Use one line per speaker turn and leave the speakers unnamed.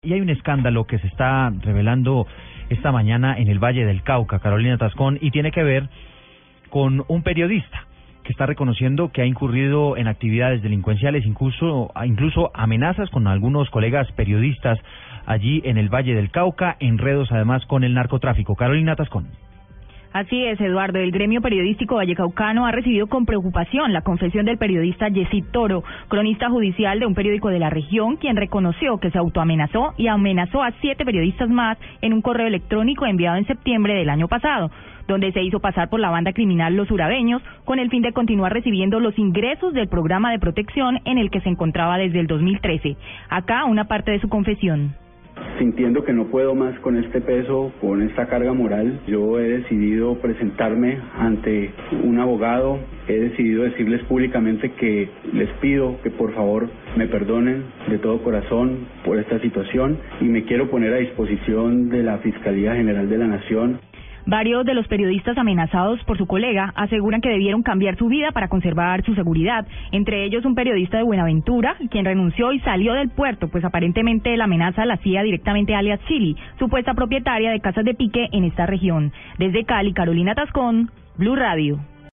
Y hay un escándalo que se está revelando esta mañana en el Valle del Cauca, Carolina Tascón, y tiene que ver con un periodista que está reconociendo que ha incurrido en actividades delincuenciales, incluso, incluso amenazas con algunos colegas periodistas allí en el Valle del Cauca, enredos además con el narcotráfico. Carolina Tascón.
Así es, Eduardo. El gremio periodístico vallecaucano ha recibido con preocupación la confesión del periodista Jessy Toro, cronista judicial de un periódico de la región, quien reconoció que se autoamenazó y amenazó a siete periodistas más en un correo electrónico enviado en septiembre del año pasado donde se hizo pasar por la banda criminal Los Urabeños con el fin de continuar recibiendo los ingresos del programa de protección en el que se encontraba desde el 2013. Acá una parte de su confesión
sintiendo que no puedo más con este peso, con esta carga moral, yo he decidido presentarme ante un abogado, he decidido decirles públicamente que les pido que por favor me perdonen de todo corazón por esta situación y me quiero poner a disposición de la Fiscalía General de la Nación
Varios de los periodistas amenazados por su colega aseguran que debieron cambiar su vida para conservar su seguridad, entre ellos un periodista de Buenaventura, quien renunció y salió del puerto, pues aparentemente la amenaza la hacía directamente alias Chili, supuesta propietaria de casas de pique en esta región. Desde Cali, Carolina Tascón, Blue Radio.